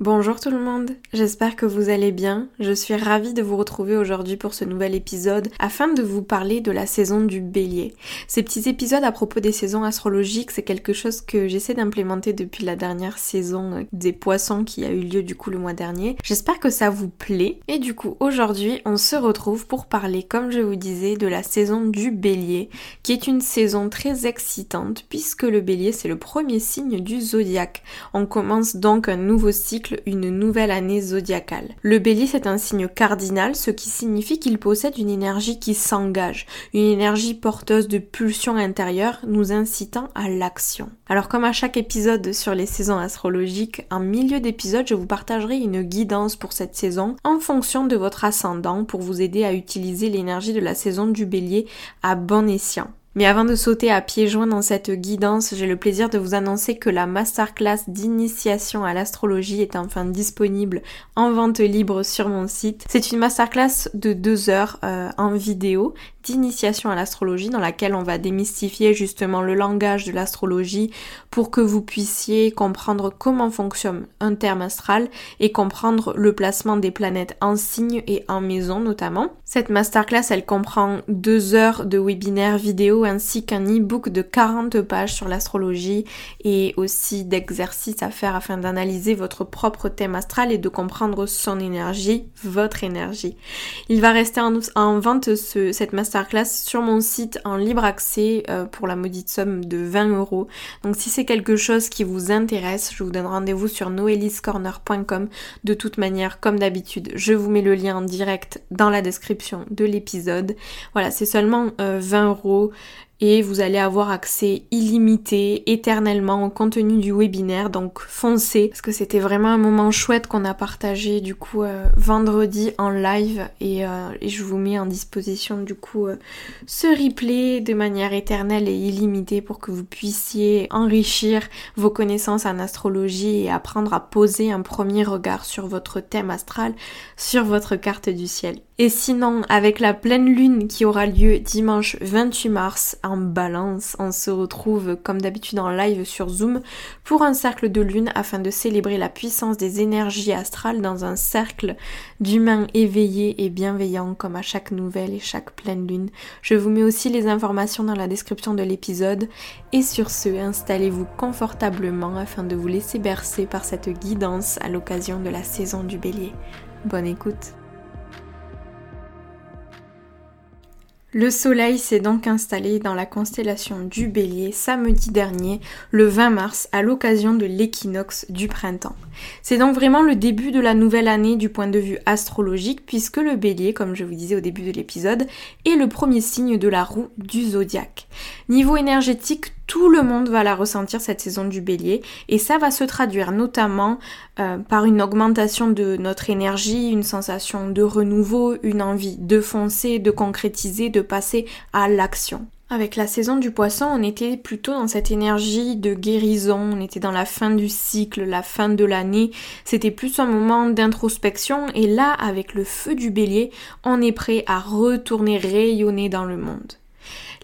Bonjour tout le monde, j'espère que vous allez bien. Je suis ravie de vous retrouver aujourd'hui pour ce nouvel épisode afin de vous parler de la saison du bélier. Ces petits épisodes à propos des saisons astrologiques, c'est quelque chose que j'essaie d'implémenter depuis la dernière saison des poissons qui a eu lieu du coup le mois dernier. J'espère que ça vous plaît et du coup aujourd'hui on se retrouve pour parler comme je vous disais de la saison du bélier qui est une saison très excitante puisque le bélier c'est le premier signe du zodiaque. On commence donc un nouveau cycle une nouvelle année zodiacale. Le bélier c'est un signe cardinal, ce qui signifie qu'il possède une énergie qui s'engage, une énergie porteuse de pulsions intérieures nous incitant à l'action. Alors comme à chaque épisode sur les saisons astrologiques, en milieu d'épisode je vous partagerai une guidance pour cette saison en fonction de votre ascendant pour vous aider à utiliser l'énergie de la saison du bélier à bon escient. Mais avant de sauter à pieds joints dans cette guidance, j'ai le plaisir de vous annoncer que la masterclass d'initiation à l'astrologie est enfin disponible en vente libre sur mon site. C'est une masterclass de deux heures euh, en vidéo d'initiation à l'astrologie dans laquelle on va démystifier justement le langage de l'astrologie pour que vous puissiez comprendre comment fonctionne un terme astral et comprendre le placement des planètes en signe et en maison notamment. Cette masterclass elle comprend deux heures de webinaire vidéo ainsi qu'un e-book de 40 pages sur l'astrologie et aussi d'exercices à faire afin d'analyser votre propre thème astral et de comprendre son énergie, votre énergie. Il va rester en, vente ce, cette masterclass classe sur mon site en libre accès euh, pour la maudite somme de 20 euros. Donc si c'est quelque chose qui vous intéresse, je vous donne rendez-vous sur noeliscorner.com. De toute manière, comme d'habitude, je vous mets le lien en direct dans la description de l'épisode. Voilà, c'est seulement 20 euh, euros et vous allez avoir accès illimité, éternellement au contenu du webinaire, donc foncez, parce que c'était vraiment un moment chouette qu'on a partagé du coup euh, vendredi en live et, euh, et, je vous mets en disposition du coup euh, ce replay de manière éternelle et illimitée pour que vous puissiez enrichir vos connaissances en astrologie et apprendre à poser un premier regard sur votre thème astral, sur votre carte du ciel. Et sinon, avec la pleine lune qui aura lieu dimanche 28 mars en balance, on se retrouve comme d'habitude en live sur Zoom pour un cercle de lune afin de célébrer la puissance des énergies astrales dans un cercle d'humains éveillés et bienveillants comme à chaque nouvelle et chaque pleine lune. Je vous mets aussi les informations dans la description de l'épisode et sur ce, installez-vous confortablement afin de vous laisser bercer par cette guidance à l'occasion de la saison du bélier. Bonne écoute Le soleil s'est donc installé dans la constellation du bélier samedi dernier, le 20 mars, à l'occasion de l'équinoxe du printemps. C'est donc vraiment le début de la nouvelle année du point de vue astrologique, puisque le bélier, comme je vous disais au début de l'épisode, est le premier signe de la roue du zodiaque. Niveau énergétique, tout le monde va la ressentir cette saison du bélier et ça va se traduire notamment euh, par une augmentation de notre énergie, une sensation de renouveau, une envie de foncer, de concrétiser, de passer à l'action. Avec la saison du poisson, on était plutôt dans cette énergie de guérison, on était dans la fin du cycle, la fin de l'année, c'était plus un moment d'introspection et là, avec le feu du bélier, on est prêt à retourner rayonner dans le monde.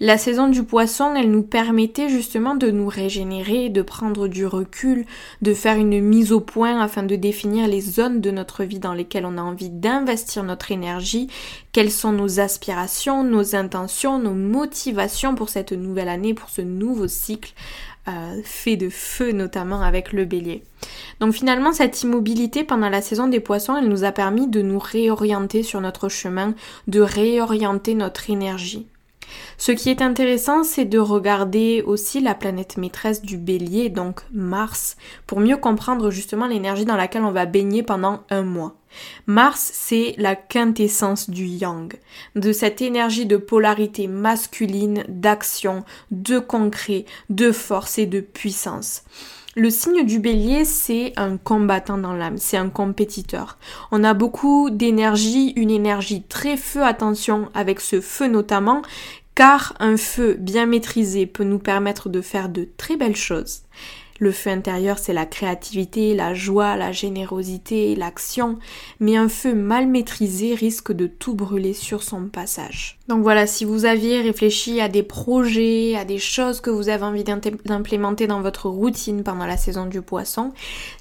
La saison du poisson, elle nous permettait justement de nous régénérer, de prendre du recul, de faire une mise au point afin de définir les zones de notre vie dans lesquelles on a envie d'investir notre énergie, quelles sont nos aspirations, nos intentions, nos motivations pour cette nouvelle année, pour ce nouveau cycle. Euh, fait de feu notamment avec le bélier. Donc finalement cette immobilité pendant la saison des poissons elle nous a permis de nous réorienter sur notre chemin, de réorienter notre énergie. Ce qui est intéressant, c'est de regarder aussi la planète maîtresse du bélier, donc Mars, pour mieux comprendre justement l'énergie dans laquelle on va baigner pendant un mois. Mars, c'est la quintessence du yang, de cette énergie de polarité masculine, d'action, de concret, de force et de puissance. Le signe du bélier, c'est un combattant dans l'âme, c'est un compétiteur. On a beaucoup d'énergie, une énergie très feu, attention avec ce feu notamment, car un feu bien maîtrisé peut nous permettre de faire de très belles choses. Le feu intérieur, c'est la créativité, la joie, la générosité, l'action, mais un feu mal maîtrisé risque de tout brûler sur son passage. Donc voilà, si vous aviez réfléchi à des projets, à des choses que vous avez envie d'implémenter dans votre routine pendant la saison du poisson,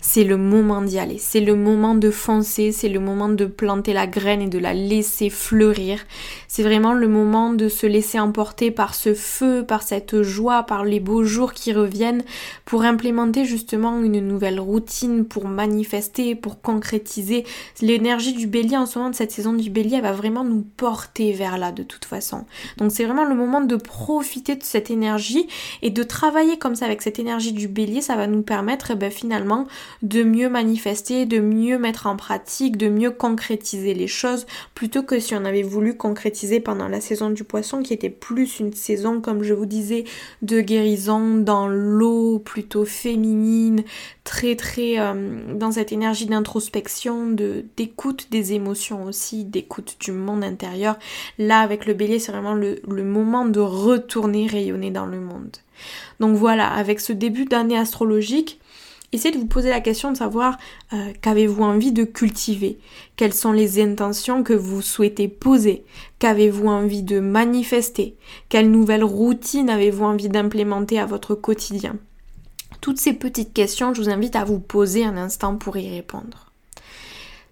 c'est le moment d'y aller. C'est le moment de foncer, c'est le moment de planter la graine et de la laisser fleurir. C'est vraiment le moment de se laisser emporter par ce feu, par cette joie, par les beaux jours qui reviennent pour implémenter justement une nouvelle routine, pour manifester, pour concrétiser. L'énergie du bélier en ce moment de cette saison du bélier, elle va vraiment nous porter vers là de toute façon. Donc c'est vraiment le moment de profiter de cette énergie et de travailler comme ça avec cette énergie du bélier, ça va nous permettre eh ben, finalement de mieux manifester, de mieux mettre en pratique, de mieux concrétiser les choses plutôt que si on avait voulu concrétiser pendant la saison du poisson qui était plus une saison comme je vous disais de guérison dans l'eau plutôt féminine, très très euh, dans cette énergie d'introspection, de d'écoute des émotions aussi, d'écoute du monde intérieur. Là avec le bélier, c'est vraiment le, moment de retourner rayonner dans le monde. Donc voilà, avec ce début d'année astrologique, essayez de vous poser la question de savoir euh, qu'avez-vous envie de cultiver, quelles sont les intentions que vous souhaitez poser, qu'avez-vous envie de manifester, quelle nouvelle routine avez-vous envie d'implémenter à votre quotidien? Toutes ces petites questions, je vous invite à vous poser un instant pour y répondre.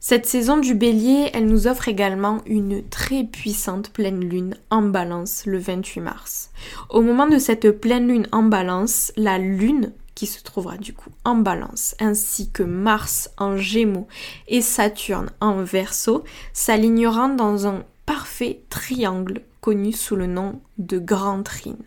Cette saison du bélier, elle nous offre également une très puissante pleine lune en balance le 28 mars. Au moment de cette pleine lune en balance, la lune qui se trouvera du coup en balance, ainsi que Mars en gémeaux et Saturne en verso, s'aligneront dans un parfait triangle connu sous le nom de Grand Trine.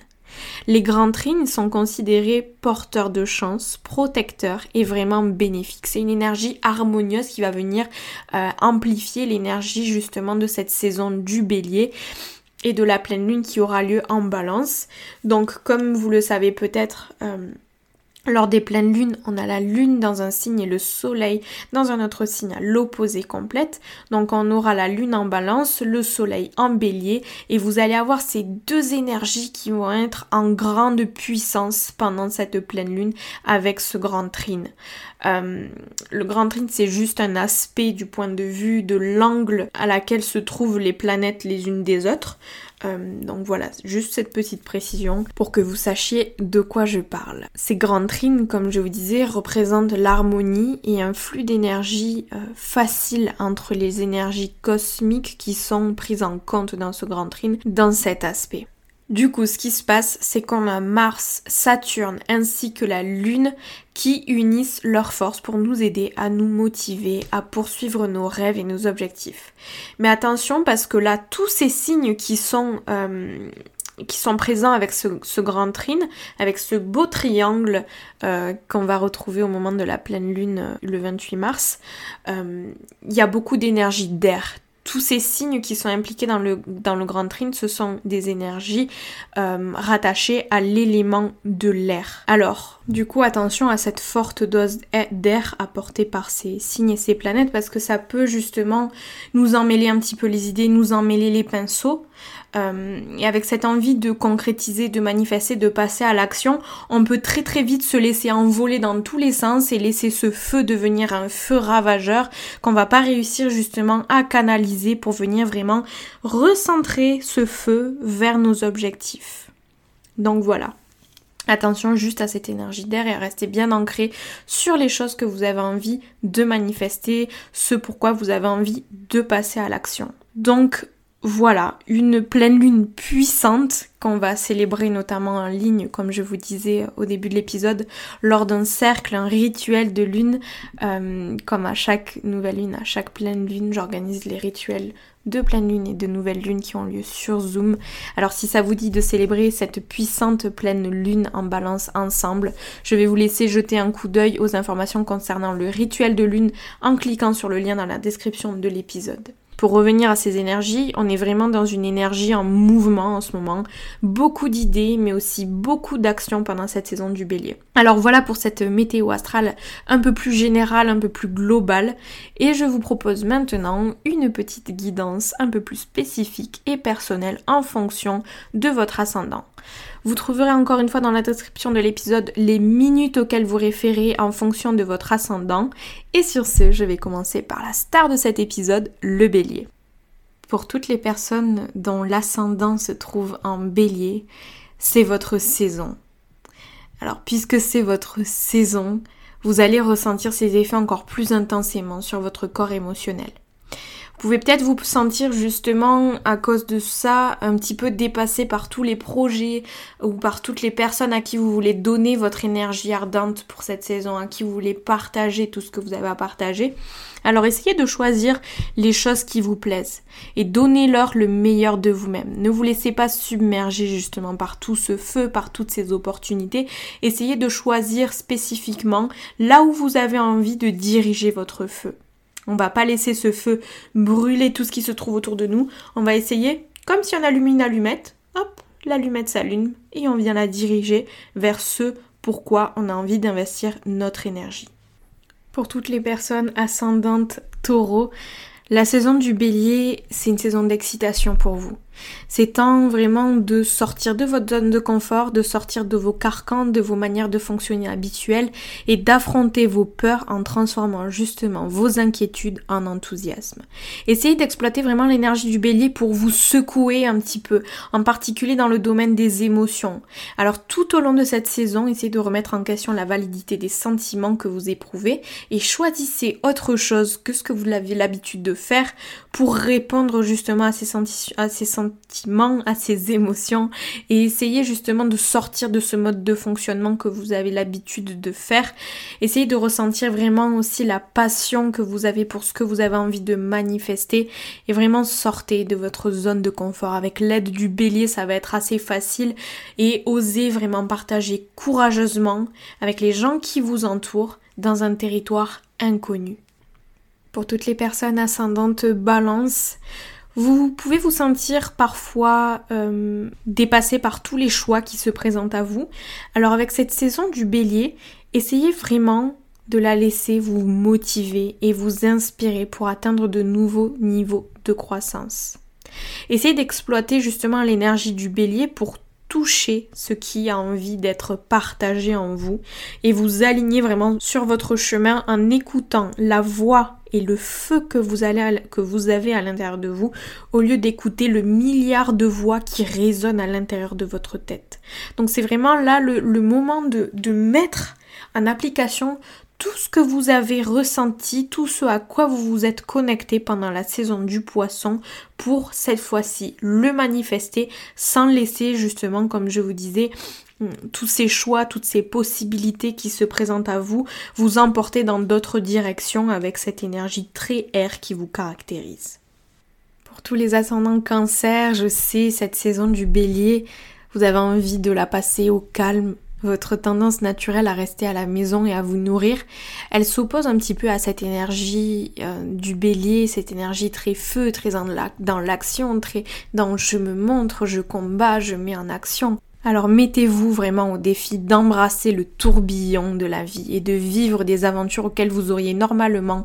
Les grands trines sont considérés porteurs de chance, protecteurs et vraiment bénéfiques. C'est une énergie harmonieuse qui va venir euh, amplifier l'énergie justement de cette saison du bélier et de la pleine lune qui aura lieu en balance. Donc comme vous le savez peut-être, euh, lors des pleines lunes, on a la lune dans un signe et le soleil dans un autre signe à l'opposé complète. Donc on aura la lune en balance, le soleil en bélier et vous allez avoir ces deux énergies qui vont être en grande puissance pendant cette pleine lune avec ce grand trine. Euh, le grand trine c'est juste un aspect du point de vue de l'angle à laquelle se trouvent les planètes les unes des autres. Euh, donc voilà, juste cette petite précision pour que vous sachiez de quoi je parle. Ces grandes trines, comme je vous disais, représentent l'harmonie et un flux d'énergie euh, facile entre les énergies cosmiques qui sont prises en compte dans ce grand trine dans cet aspect. Du coup, ce qui se passe, c'est qu'on a Mars, Saturne ainsi que la Lune qui unissent leurs forces pour nous aider à nous motiver, à poursuivre nos rêves et nos objectifs. Mais attention parce que là, tous ces signes qui sont, euh, présents avec ce, grand trine, avec ce beau triangle euh, qu'on va retrouver au moment de la pleine lune euh, le 28 mars, il y a beaucoup d'énergie d'air, tous ces signes qui sont impliqués dans le, dans le grand trine, ce sont des énergies euh, rattachées à l'élément de l'air. Alors, du coup, attention à cette forte dose d'air apportée par ces signes et ces planètes parce que ça peut justement nous emmêler un petit peu les idées, nous emmêler les pinceaux. Euh, et avec cette envie de concrétiser, de manifester, de passer à l'action, on peut très très vite se laisser envoler dans tous les sens et laisser ce feu devenir un feu ravageur qu'on va pas réussir justement à canaliser pour venir vraiment recentrer ce feu vers nos objectifs. Donc voilà. Attention juste à cette énergie d'air et à rester bien ancré sur les choses que vous avez envie de manifester, ce pourquoi vous avez envie de passer à l'action. Donc voilà, une pleine lune puissante qu'on va célébrer notamment en ligne, comme je vous disais au début de l'épisode, lors d'un cercle, un rituel de lune, euh, comme à chaque nouvelle lune, à chaque pleine lune, j'organise les rituels de pleine lune et de nouvelle lune qui ont lieu sur Zoom. Alors si ça vous dit de célébrer cette puissante pleine lune en balance ensemble, je vais vous laisser jeter un coup d'œil aux informations concernant le rituel de lune en cliquant sur le lien dans la description de l'épisode. Pour revenir à ces énergies, on est vraiment dans une énergie en mouvement en ce moment. Beaucoup d'idées, mais aussi beaucoup d'actions pendant cette saison du bélier. Alors voilà pour cette météo astrale un peu plus générale, un peu plus globale. Et je vous propose maintenant une petite guidance un peu plus spécifique et personnelle en fonction de votre ascendant. Vous trouverez encore une fois dans la description de l'épisode les minutes auxquelles vous référez en fonction de votre ascendant. Et sur ce, je vais commencer par la star de cet épisode, le bélier. Pour toutes les personnes dont l'ascendant se trouve en bélier, c'est votre saison. Alors puisque c'est votre saison, vous allez ressentir ces effets encore plus intensément sur votre corps émotionnel. Vous pouvez peut-être vous sentir justement à cause de ça un petit peu dépassé par tous les projets ou par toutes les personnes à qui vous voulez donner votre énergie ardente pour cette saison, à qui vous voulez partager tout ce que vous avez à partager. Alors essayez de choisir les choses qui vous plaisent et donnez-leur le meilleur de vous-même. Ne vous laissez pas submerger justement par tout ce feu, par toutes ces opportunités. Essayez de choisir spécifiquement là où vous avez envie de diriger votre feu. On va pas laisser ce feu brûler tout ce qui se trouve autour de nous. On va essayer, comme si on allumait une allumette, hop, l'allumette s'allume et on vient la diriger vers ce pourquoi on a envie d'investir notre énergie. Pour toutes les personnes ascendantes taureau, la saison du bélier, c'est une saison d'excitation pour vous. C'est temps vraiment de sortir de votre zone de confort, de sortir de vos carcans, de vos manières de fonctionner habituelles et d'affronter vos peurs en transformant justement vos inquiétudes en enthousiasme. Essayez d'exploiter vraiment l'énergie du bélier pour vous secouer un petit peu, en particulier dans le domaine des émotions. Alors tout au long de cette saison, essayez de remettre en question la validité des sentiments que vous éprouvez et choisissez autre chose que ce que vous avez l'habitude de faire pour répondre justement à ces, à ces sentiments à ses émotions et essayez justement de sortir de ce mode de fonctionnement que vous avez l'habitude de faire. Essayez de ressentir vraiment aussi la passion que vous avez pour ce que vous avez envie de manifester et vraiment sortez de votre zone de confort. Avec l'aide du bélier, ça va être assez facile et osez vraiment partager courageusement avec les gens qui vous entourent dans un territoire inconnu. Pour toutes les personnes ascendantes balance, vous pouvez vous sentir parfois euh, dépassé par tous les choix qui se présentent à vous. Alors avec cette saison du bélier, essayez vraiment de la laisser vous motiver et vous inspirer pour atteindre de nouveaux niveaux de croissance. Essayez d'exploiter justement l'énergie du bélier pour toucher ce qui a envie d'être partagé en vous et vous aligner vraiment sur votre chemin en écoutant la voix et le feu que vous, avez à l'intérieur de vous au lieu d'écouter le milliard de voix qui résonnent à l'intérieur de votre tête. Donc c'est vraiment là le, moment de, mettre en application tout ce que vous avez ressenti, tout ce à quoi vous vous êtes connecté pendant la saison du poisson pour cette fois-ci le manifester sans laisser justement, comme je vous disais, tous ces choix, toutes ces possibilités qui se présentent à vous, vous emporter dans d'autres directions avec cette énergie très air qui vous caractérise. Pour tous les ascendants cancer, je sais, cette saison du bélier, vous avez envie de la passer au calme, votre tendance naturelle à rester à la maison et à vous nourrir, elle s'oppose un petit peu à cette énergie euh, du bélier, cette énergie très feu, très dans l'action, très dans je me montre, je combats, je mets en action. Alors mettez-vous vraiment au défi d'embrasser le tourbillon de la vie et de vivre des aventures auxquelles vous auriez normalement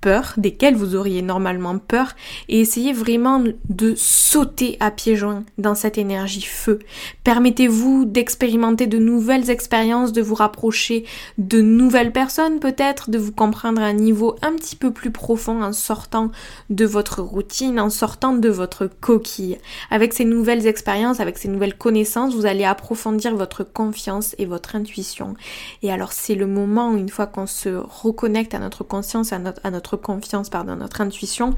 peur, desquelles vous auriez normalement peur, et essayez vraiment de sauter à pieds joints dans cette énergie feu. Permettez-vous d'expérimenter de nouvelles expériences, de vous rapprocher de nouvelles personnes peut-être, de vous comprendre à un niveau un petit peu plus profond en sortant de votre routine, en sortant de votre coquille. Avec ces nouvelles expériences, avec ces nouvelles connaissances, vous allez approfondir votre confiance et votre intuition. Et alors c'est le moment, une fois qu'on se reconnecte à notre conscience, à notre, à notre confiance, pardon, notre intuition,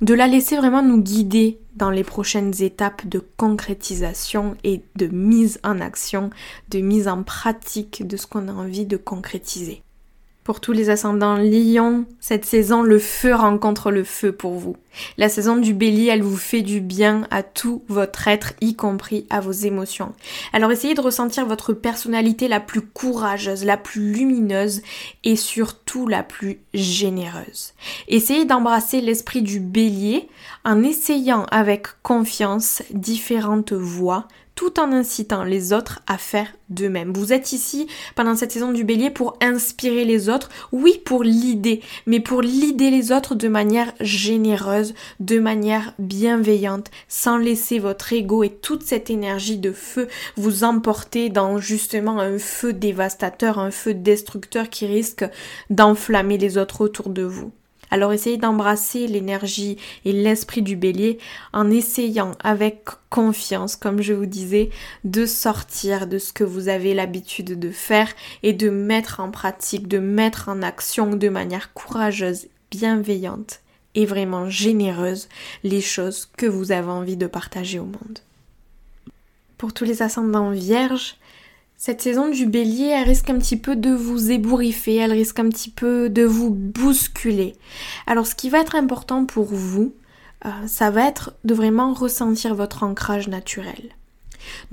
de la laisser vraiment nous guider dans les prochaines étapes de concrétisation et de mise en action, de mise en pratique de ce qu'on a envie de concrétiser. Pour tous les ascendants lions, cette saison, le feu rencontre le feu pour vous. La saison du bélier, elle vous fait du bien à tout votre être, y compris à vos émotions. Alors essayez de ressentir votre personnalité la plus courageuse, la plus lumineuse et surtout la plus généreuse. Essayez d'embrasser l'esprit du bélier en essayant avec confiance différentes voies tout en incitant les autres à faire d'eux-mêmes. Vous êtes ici pendant cette saison du bélier pour inspirer les autres, oui pour l'idée, mais pour l'idée les autres de manière généreuse, de manière bienveillante, sans laisser votre ego et toute cette énergie de feu vous emporter dans justement un feu dévastateur, un feu destructeur qui risque d'enflammer les autres autour de vous. Alors essayez d'embrasser l'énergie et l'esprit du bélier en essayant avec confiance, comme je vous disais, de sortir de ce que vous avez l'habitude de faire et de mettre en pratique, de mettre en action de manière courageuse, bienveillante et vraiment généreuse les choses que vous avez envie de partager au monde. Pour tous les ascendants vierges, cette saison du bélier, elle risque un petit peu de vous ébouriffer, elle risque un petit peu de vous bousculer. Alors ce qui va être important pour vous, euh, ça va être de vraiment ressentir votre ancrage naturel.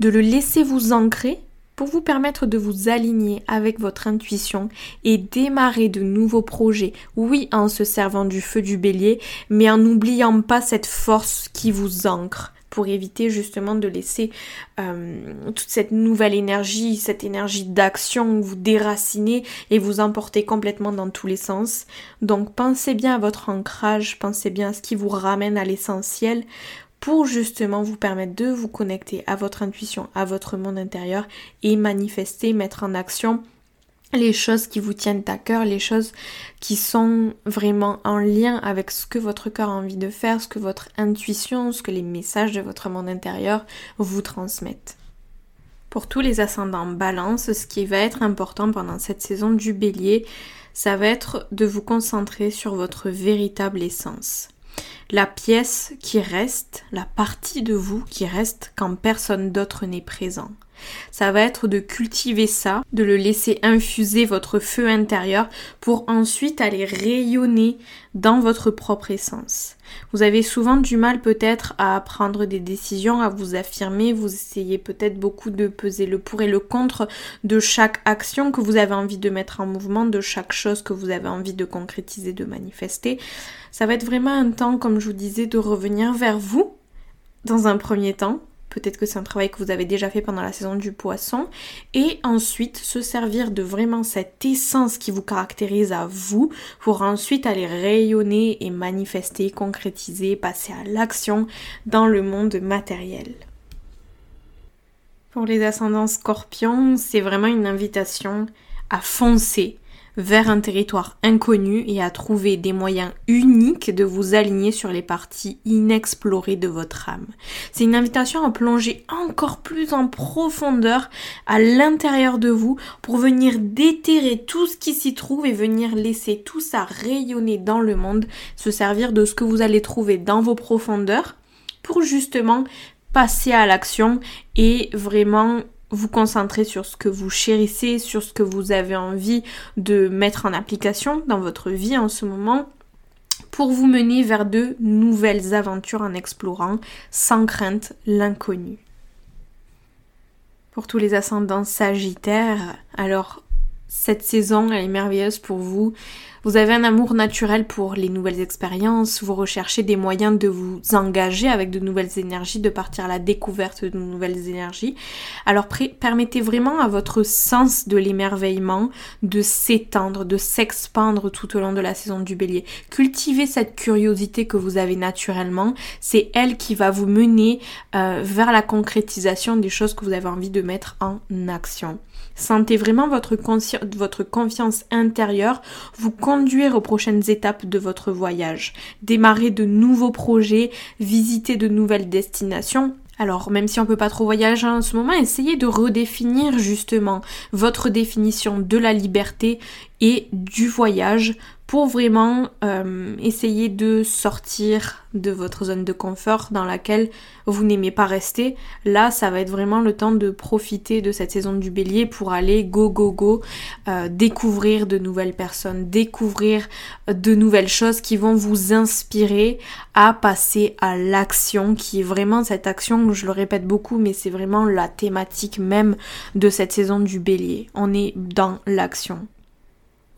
De le laisser vous ancrer pour vous permettre de vous aligner avec votre intuition et démarrer de nouveaux projets, oui en se servant du feu du bélier, mais en n'oubliant pas cette force qui vous ancre, pour éviter justement de laisser euh, toute cette nouvelle énergie, cette énergie d'action vous déraciner et vous emporter complètement dans tous les sens. Donc pensez bien à votre ancrage, pensez bien à ce qui vous ramène à l'essentiel pour justement vous permettre de vous connecter à votre intuition, à votre monde intérieur et manifester, mettre en action les choses qui vous tiennent à cœur, les choses qui sont vraiment en lien avec ce que votre cœur a envie de faire, ce que votre intuition, ce que les messages de votre monde intérieur vous transmettent. Pour tous les ascendants balance, ce qui va être important pendant cette saison du bélier, ça va être de vous concentrer sur votre véritable essence. La pièce qui reste, la partie de vous qui reste quand personne d'autre n'est présent. Ça va être de cultiver ça, de le laisser infuser votre feu intérieur pour ensuite aller rayonner dans votre propre essence. Vous avez souvent du mal peut-être à prendre des décisions, à vous affirmer, vous essayez peut-être beaucoup de peser le pour et le contre de chaque action que vous avez envie de mettre en mouvement, de chaque chose que vous avez envie de concrétiser, de manifester. Ça va être vraiment un temps, comme je vous disais, de revenir vers vous dans un premier temps, Peut-être que c'est un travail que vous avez déjà fait pendant la saison du poisson. Et ensuite, se servir de vraiment cette essence qui vous caractérise à vous pour ensuite aller rayonner et manifester, concrétiser, passer à l'action dans le monde matériel. Pour les ascendants scorpions, c'est vraiment une invitation à foncer vers un territoire inconnu et à trouver des moyens uniques de vous aligner sur les parties inexplorées de votre âme. C'est une invitation à plonger encore plus en profondeur à l'intérieur de vous pour venir déterrer tout ce qui s'y trouve et venir laisser tout ça rayonner dans le monde, se servir de ce que vous allez trouver dans vos profondeurs pour justement passer à l'action et vraiment vous concentrer sur ce que vous chérissez, sur ce que vous avez envie de mettre en application dans votre vie en ce moment pour vous mener vers de nouvelles aventures en explorant sans crainte l'inconnu. Pour tous les ascendants sagittaires, alors cette saison elle est merveilleuse pour vous vous avez un amour naturel pour les nouvelles expériences, vous recherchez des moyens de vous engager avec de nouvelles énergies, de partir à la découverte de nouvelles énergies. Alors permettez vraiment à votre sens de l'émerveillement de s'étendre, de s'expandre tout au long de la saison du bélier. Cultivez cette curiosité que vous avez naturellement, c'est elle qui va vous mener euh, vers la concrétisation des choses que vous avez envie de mettre en action. Sentez vraiment votre, confiance intérieure vous conduire aux prochaines étapes de votre voyage, démarrer de nouveaux projets, visiter de nouvelles destinations, alors, même si on peut pas trop voyager en ce moment, essayez de redéfinir justement votre définition de la liberté et du voyage pour vraiment euh, essayer de sortir de votre zone de confort dans laquelle vous n'aimez pas rester. Là, ça va être vraiment le temps de profiter de cette saison du bélier pour aller go go go, euh, découvrir de nouvelles personnes, découvrir de nouvelles choses qui vont vous inspirer à passer à l'action, qui est vraiment cette action, je le répète beaucoup, mais c'est vraiment la thématique même de cette saison du bélier. On est dans l'action.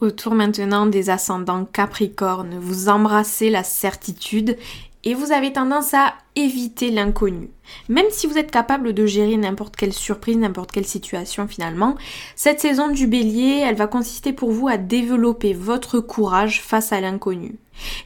Autour maintenant des ascendants Capricorne, vous embrassez la certitude et vous avez tendance à éviter l'inconnu. Même si vous êtes capable de gérer n'importe quelle surprise, n'importe quelle situation finalement, cette saison du bélier, elle va consister pour vous à développer votre courage face à l'inconnu.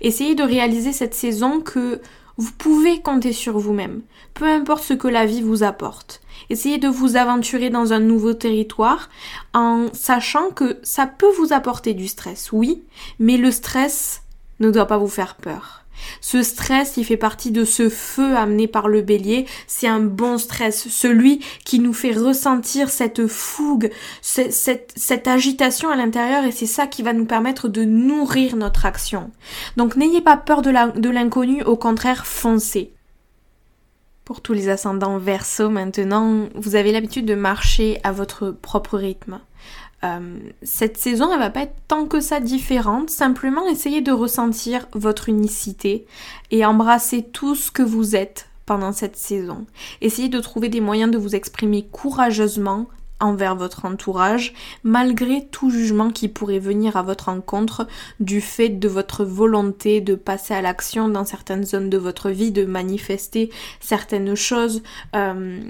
Essayez de réaliser cette saison que vous pouvez compter sur vous-même, peu importe ce que la vie vous apporte. Essayez de vous aventurer dans un nouveau territoire en sachant que ça peut vous apporter du stress, oui, mais le stress ne doit pas vous faire peur. Ce stress, il fait partie de ce feu amené par le bélier. C'est un bon stress, celui qui nous fait ressentir cette fougue, cette, agitation à l'intérieur et c'est ça qui va nous permettre de nourrir notre action. Donc n'ayez pas peur de l'inconnu, au contraire, foncez. Pour tous les ascendants verso maintenant, vous avez l'habitude de marcher à votre propre rythme. Euh, cette saison, elle va pas être tant que ça différente. Simplement, essayez de ressentir votre unicité et embrasser tout ce que vous êtes pendant cette saison. Essayez de trouver des moyens de vous exprimer courageusement envers votre entourage, malgré tout jugement qui pourrait venir à votre encontre du fait de votre volonté de passer à l'action dans certaines zones de votre vie, de manifester certaines choses, euh,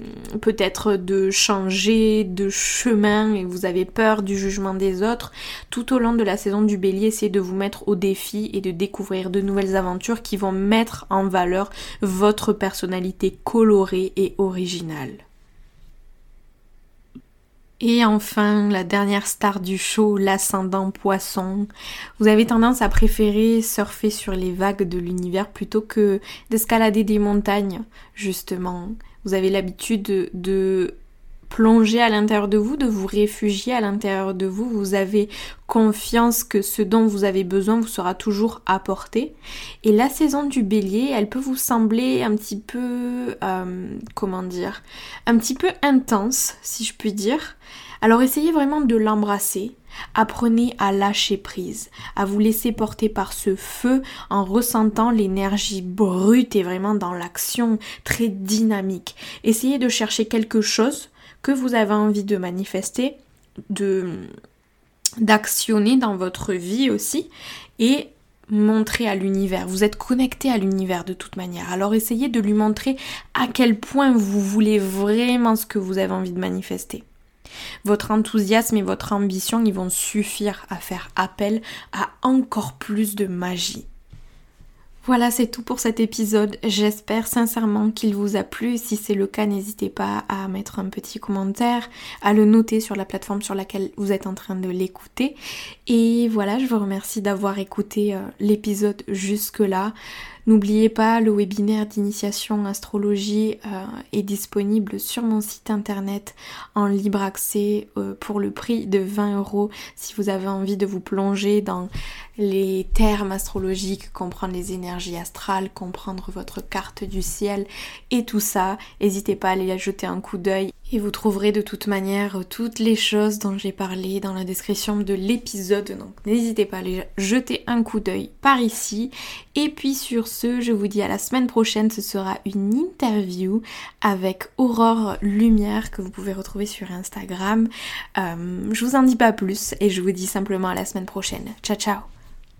peut-être de changer de chemin et vous avez peur du jugement des autres. Tout au long de la saison du bélier, c'est de vous mettre au défi et de découvrir de nouvelles aventures qui vont mettre en valeur votre personnalité colorée et originale. Et enfin, la dernière star du show, l'ascendant poisson. Vous avez tendance à préférer surfer sur les vagues de l'univers plutôt que d'escalader des montagnes, justement. Vous avez l'habitude de plonger à l'intérieur de vous, de vous réfugier à l'intérieur de vous. Vous avez confiance que ce dont vous avez besoin vous sera toujours apporté. Et la saison du bélier, elle peut vous sembler un petit peu, euh, comment dire, un petit peu intense, si je puis dire. Alors essayez vraiment de l'embrasser. Apprenez à lâcher prise, à vous laisser porter par ce feu en ressentant l'énergie brute et vraiment dans l'action très dynamique. Essayez de chercher quelque chose que vous avez envie de manifester, de d'actionner dans votre vie aussi et montrer à l'univers. Vous êtes connecté à l'univers de toute manière. Alors essayez de lui montrer à quel point vous voulez vraiment ce que vous avez envie de manifester. Votre enthousiasme et votre ambition, ils vont suffire à faire appel à encore plus de magie. Voilà, c'est tout pour cet épisode. J'espère sincèrement qu'il vous a plu. Si c'est le cas, n'hésitez pas à mettre un petit commentaire, à le noter sur la plateforme sur laquelle vous êtes en train de l'écouter. Et voilà, je vous remercie d'avoir écouté euh, l'épisode jusque-là. N'oubliez pas, le webinaire d'initiation astrologie euh, est disponible sur mon site internet en libre accès euh, pour le prix de 20 euros si vous avez envie de vous plonger dans les termes astrologiques, comprendre les énergies astrales, comprendre votre carte du ciel et tout ça. N'hésitez pas à aller jeter un coup d'œil et vous trouverez de toute manière toutes les choses dont j'ai parlé dans la description de l'épisode. Donc n'hésitez pas à aller jeter un coup d'œil par ici. Et puis sur ce, je vous dis à la semaine prochaine. Ce sera une interview avec Aurore Lumière que vous pouvez retrouver sur Instagram. Euh, je vous en dis pas plus et je vous dis simplement à la semaine prochaine. Ciao ciao